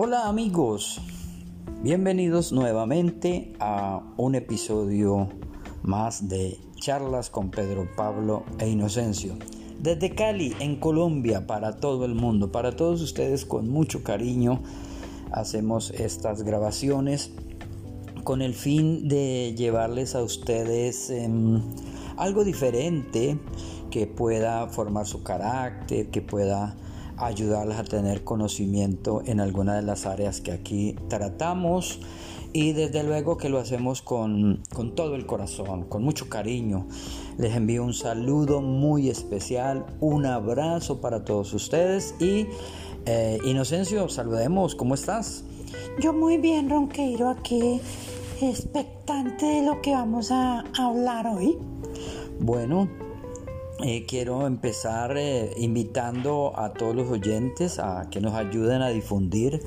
Hola amigos, bienvenidos nuevamente a un episodio más de charlas con Pedro Pablo e Inocencio. Desde Cali, en Colombia, para todo el mundo, para todos ustedes con mucho cariño, hacemos estas grabaciones con el fin de llevarles a ustedes em, algo diferente que pueda formar su carácter, que pueda ayudarles a tener conocimiento en alguna de las áreas que aquí tratamos y desde luego que lo hacemos con, todo el corazón, con mucho cariño. Les envío un saludo muy especial, un abrazo para todos ustedes y eh, Inocencio, saludemos, ¿cómo estás? Yo muy bien, Ronqueiro, aquí expectante de lo que vamos a hablar hoy. Bueno, eh, quiero empezar eh, invitando a todos los oyentes a que nos ayuden a difundir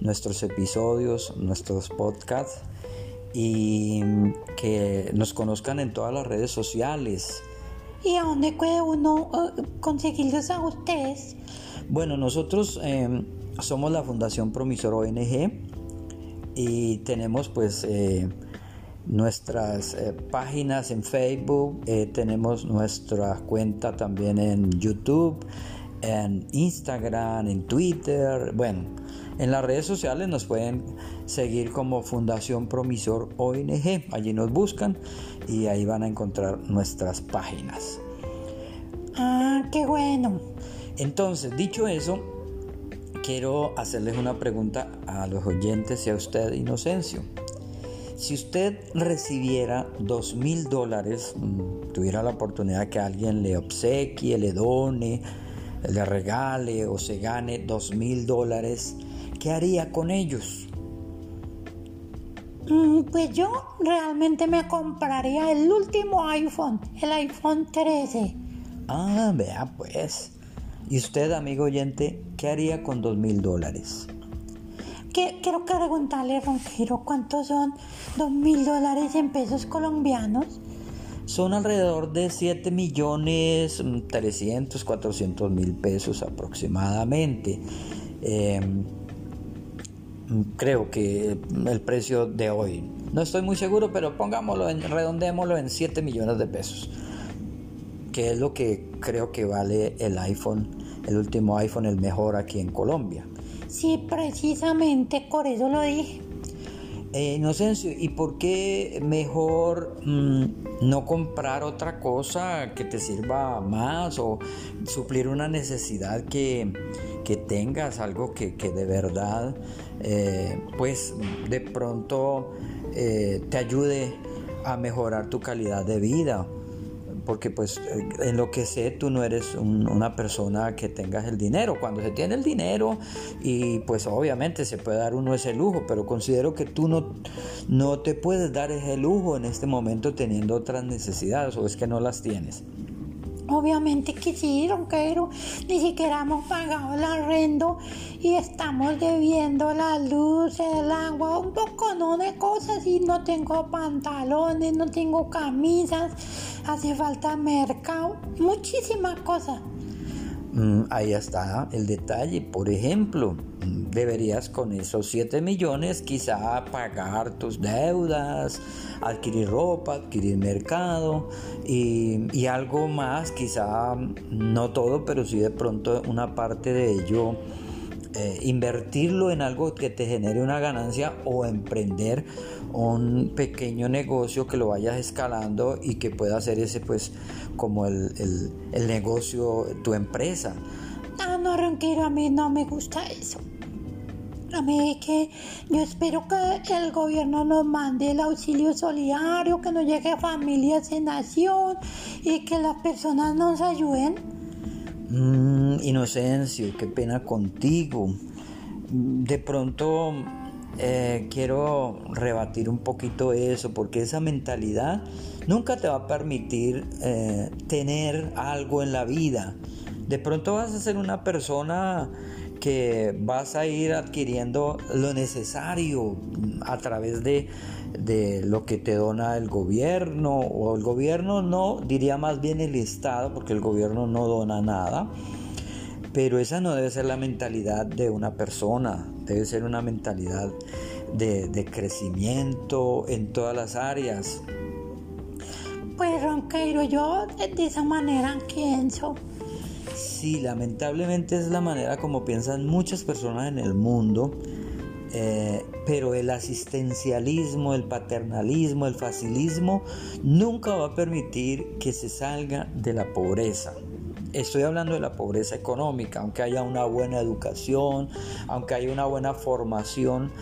nuestros episodios, nuestros podcasts y que nos conozcan en todas las redes sociales. ¿Y a dónde puede uno eh, conseguirlos a ustedes? Bueno, nosotros somos la Fundación Promisor ONG y tenemos pues nuestras eh, páginas en Facebook, eh, tenemos nuestra cuenta también en YouTube, en Instagram, en Twitter, bueno, en las redes sociales nos pueden seguir como Fundación Promisor ONG, allí nos buscan y ahí van a encontrar nuestras páginas. Ah, qué bueno. Entonces, dicho eso, quiero hacerles una pregunta a los oyentes y a usted, Inocencio. Si usted recibiera dos mil dólares, mm, tuviera la oportunidad que alguien le obsequie, le done, le regale o se gane dos mil dólares, ¿qué haría con ellos? Mm, pues yo realmente me compraría el último iPhone, el iPhone 13. Ah, vea pues. ¿Y usted, amigo oyente, qué haría con dos mil dólares? Quiero preguntarle, Ronquero, ¿cuántos son dos mil dólares en pesos colombianos? Son alrededor de 7 millones 300, mm, 400 mil pesos aproximadamente. Em, creo que el precio de hoy. No estoy muy seguro, pero pongámoslo, en, redondémoslo en 7 millones de pesos. Que es lo que creo que vale el iPhone, el último iPhone, el mejor aquí en Colombia. Sí, precisamente por eso lo dije. Eh, Inocencio, ¿y por qué mejor mm, no comprar otra cosa que te sirva más o suplir una necesidad que, tengas, algo que, de verdad, eh, pues de pronto eh, te ayude a mejorar tu calidad de vida? Porque pues eh, en lo que sé tú no eres una persona que tengas el dinero. Cuando se tiene el dinero y pues obviamente se puede dar uno ese lujo, pero considero que tú no, no te puedes dar ese lujo en este momento teniendo otras necesidades o es que no las tienes. Obviamente que sí, ronquero, ni siquiera hemos pagado el arrendo y estamos debiendo la luz, el agua, un poco ¿no? de cosas y no tengo pantalones, no tengo camisas, hace falta mercado, muchísimas cosas. Mm, ahí está el detalle. Por ejemplo, mm, deberías con esos 7 millones quizá pagar tus deudas, adquirir ropa, adquirir mercado y, algo más, quizá mm, no todo, pero sí de pronto una parte de ello. Eh, invertirlo en algo que te genere una ganancia o emprender un pequeño negocio que lo vayas escalando y que pueda hacer ese pues como el, el, negocio, tu empresa. Ah, no, Ronquero, a mí no me gusta eso. A mí que yo espero que el gobierno nos mande el auxilio solidario, que nos llegue familias en nación y que las personas nos ayuden. Mm, Inocencio, qué pena contigo. De pronto eh, quiero rebatir un poquito eso, porque esa mentalidad nunca te va a permitir eh, tener algo en la vida. De pronto vas a ser una persona que vas a ir adquiriendo lo necesario a través de, de lo que te dona el gobierno, o el gobierno no, diría más bien el Estado, porque el gobierno no dona nada Pero esa no debe ser la mentalidad de una persona, debe ser una mentalidad de, de crecimiento en todas las áreas. Pues Ronqueiro, yo de esa manera pienso. Sí, lamentablemente es la manera como piensan muchas personas en el mundo, eh, pero el asistencialismo, el paternalismo, el facilismo nunca va a permitir que se salga de la pobreza. Estoy hablando de la pobreza económica, aunque haya una buena educación, aunque haya una buena formación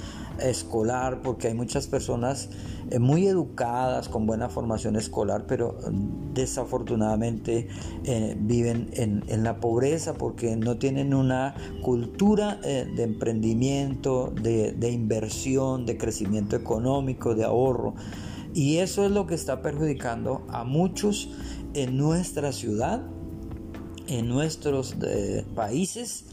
escolar, porque hay muchas personas eh, muy educadas, con buena formación escolar, pero mm, desafortunadamente eh, viven en, la pobreza porque no tienen una cultura eh, de emprendimiento, de inversión, de crecimiento económico, de ahorro. Y eso es lo que está perjudicando a muchos en nuestra ciudad en nuestros eh, países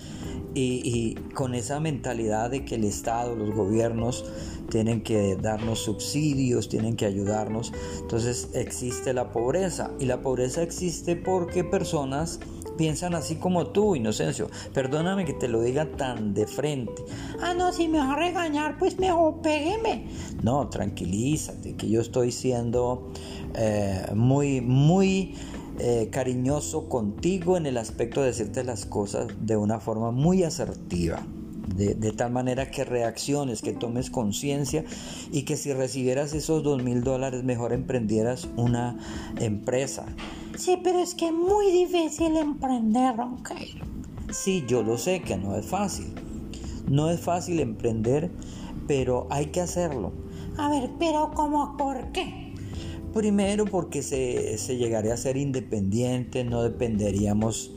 y, con esa mentalidad de que el Estado, los gobiernos tienen que darnos subsidios, tienen que ayudarnos. Entonces existe la pobreza y la pobreza existe porque personas piensan así como tú, Inocencio. Perdóname que te lo diga tan de frente. Ah, no, si me vas a regañar, pues mejor pégueme. No, tranquilízate, que yo estoy siendo eh, muy, muy eh, cariñoso contigo en el aspecto de decirte las cosas de una forma muy asertiva. De, tal manera que reacciones, que tomes conciencia y que si recibieras esos dos mil dólares mejor emprendieras una empresa. Sí, pero es que es muy difícil emprender, Ronqueiro. Sí, yo lo sé que no es fácil. No es fácil emprender, pero hay que hacerlo. A ver, pero ¿cómo por qué? Primero porque se, llegaría a ser independiente, no dependeríamos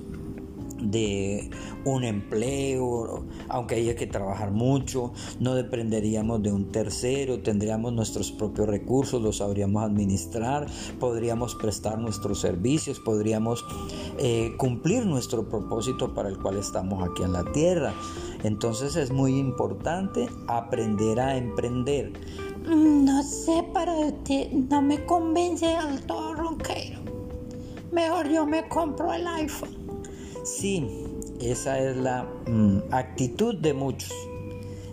de un empleo, aunque haya que trabajar mucho, no dependeríamos de un tercero, tendríamos nuestros propios recursos, los sabríamos administrar, podríamos prestar nuestros servicios, podríamos eh, cumplir nuestro propósito para el cual estamos aquí en la tierra. Entonces es muy importante aprender a emprender. No sé, usted no me convence del todo ronquero. Mejor yo me compro el iPhone. Sí, esa es la mm, actitud de muchos.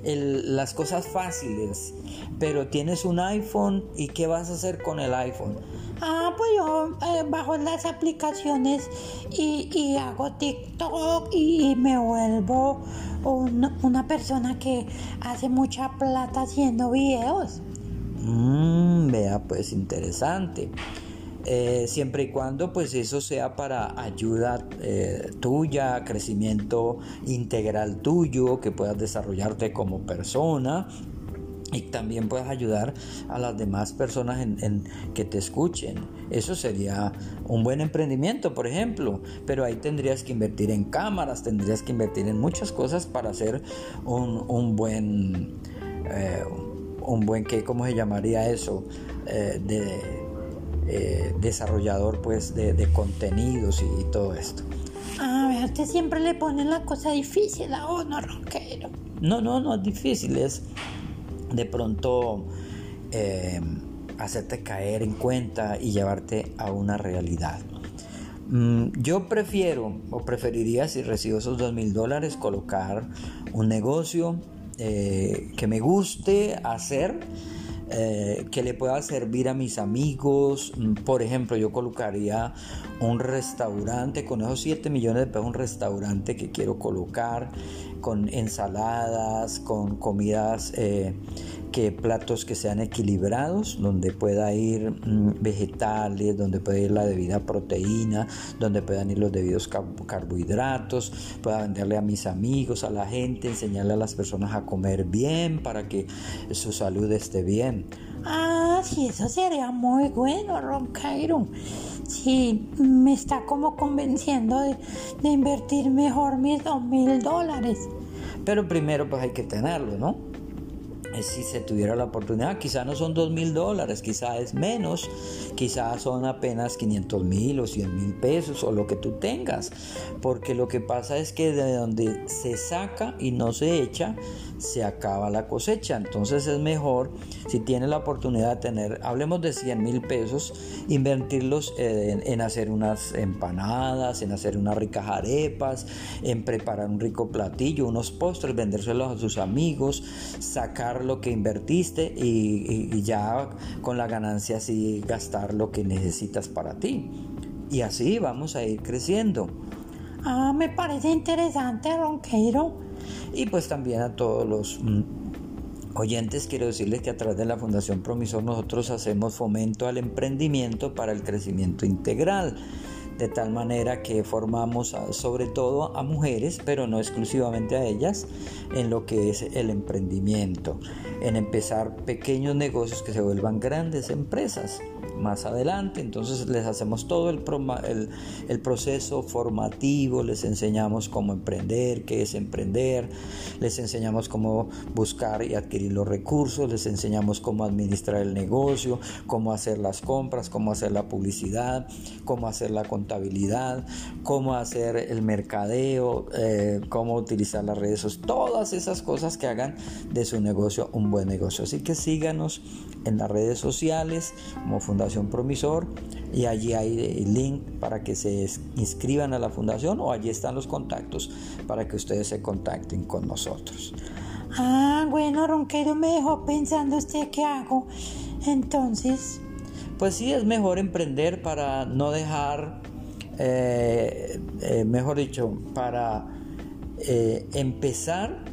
las cosas fáciles, pero tienes un iPhone y ¿qué vas a hacer con el iPhone? Ah, pues yo eh, bajo las aplicaciones y, hago TikTok y, me vuelvo una, persona que hace mucha plata haciendo videos. Mmm, vea, pues interesante. Eh, siempre y cuando pues eso sea para ayuda eh, tuya, crecimiento integral tuyo, que puedas desarrollarte como persona y también puedas ayudar a las demás personas en, que te escuchen. Eso sería un buen emprendimiento, por ejemplo, pero ahí tendrías que invertir en cámaras, tendrías que invertir en muchas cosas para hacer un, buen, eh, un buen, ¿qué, ¿cómo se llamaría eso? Eh, de eh, desarrollador pues de, contenidos y, todo esto. A ver, te siempre le ponen la cosa difícil a uno, rockero. No, no, no es difícil, es de pronto eh, hacerte caer en cuenta y llevarte a una realidad. Mm, yo prefiero o preferiría si recibo esos dos mil dólares colocar un negocio eh, que me guste hacer eh, que le pueda servir a mis amigos. Mm, por ejemplo, yo colocaría un restaurante con esos 7 millones de pesos, un restaurante que quiero colocar con ensaladas, con comidas, eh, que platos que sean equilibrados, donde pueda ir mm, vegetales, donde pueda ir la debida proteína, donde puedan ir los debidos carbohidratos, pueda venderle a mis amigos, a la gente, enseñarle a las personas a comer bien para que su salud esté bien. Ah, sí, eso sería muy bueno, Ron Cairo. Sí, me está como convenciendo de, de invertir mejor mis dos mil dólares. Pero primero pues hay que tenerlo, ¿no? si se tuviera la oportunidad, quizá no son dos mil dólares, quizá es menos, quizá son apenas 500 mil o 100 mil pesos o lo que tú tengas, porque lo que pasa es que de donde se saca y no se echa, se acaba la cosecha, entonces es mejor si tienes la oportunidad de tener, hablemos de 100 mil pesos, invertirlos en, en, hacer unas empanadas, en hacer unas ricas arepas, en preparar un rico platillo, unos postres, vendérselos a sus amigos, sacar lo que invertiste y, ya con la ganancia así gastar lo que necesitas para ti. Y así vamos a ir creciendo. Ah, me parece interesante, Ronqueiro. Y pues también a todos los mm, oyentes quiero decirles que a través de la Fundación Promisor nosotros hacemos fomento al emprendimiento para el crecimiento integral de tal manera que formamos sobre todo a mujeres, pero no exclusivamente a ellas, en lo que es el emprendimiento, en empezar pequeños negocios que se vuelvan grandes empresas más adelante. Entonces les hacemos todo el, el, proceso formativo, les enseñamos cómo emprender, qué es emprender, les enseñamos cómo buscar y adquirir los recursos, les enseñamos cómo administrar el negocio, cómo hacer las compras, cómo hacer la publicidad, cómo hacer la contabilidad, cómo hacer el mercadeo, eh, cómo utilizar las redes sociales, todas esas cosas que hagan de su negocio un buen negocio. Así que síganos en las redes sociales como Fundación Promisor y allí hay el link para que se inscriban a la fundación o allí están los contactos para que ustedes se contacten con nosotros. Ah, bueno, Ronquero me dejó pensando usted qué hago. Entonces... Pues sí, es mejor emprender para no dejar, eh, eh, mejor dicho, para eh, empezar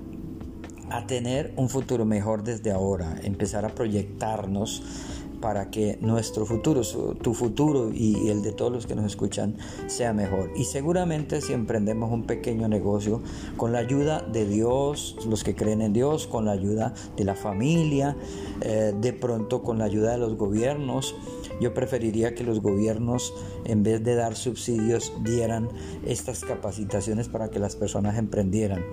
a tener un futuro mejor desde ahora, empezar a proyectarnos para que nuestro futuro, tu futuro y el de todos los que nos escuchan sea mejor. Y seguramente si emprendemos un pequeño negocio con la ayuda de Dios, los que creen en Dios, con la ayuda de la familia, eh, de pronto con la ayuda de los gobiernos, yo preferiría que los gobiernos, en vez de dar subsidios, dieran estas capacitaciones para que las personas emprendieran.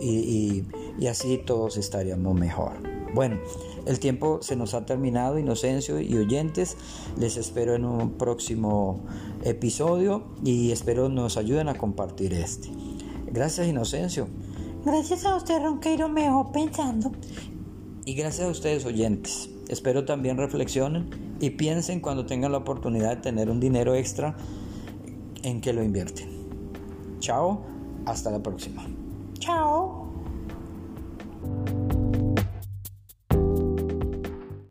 y así todos estaríamos mejor. Bueno, el tiempo se nos ha terminado, Inocencio y oyentes. Les espero en un próximo episodio y espero nos ayuden a compartir este. Gracias, Inocencio. Gracias a usted, Ronqueiro, me dejó pensando. Y gracias a ustedes, oyentes. Espero también reflexionen y piensen cuando tengan la oportunidad de tener un dinero extra en que lo invierten. Chao, hasta la próxima. Chao.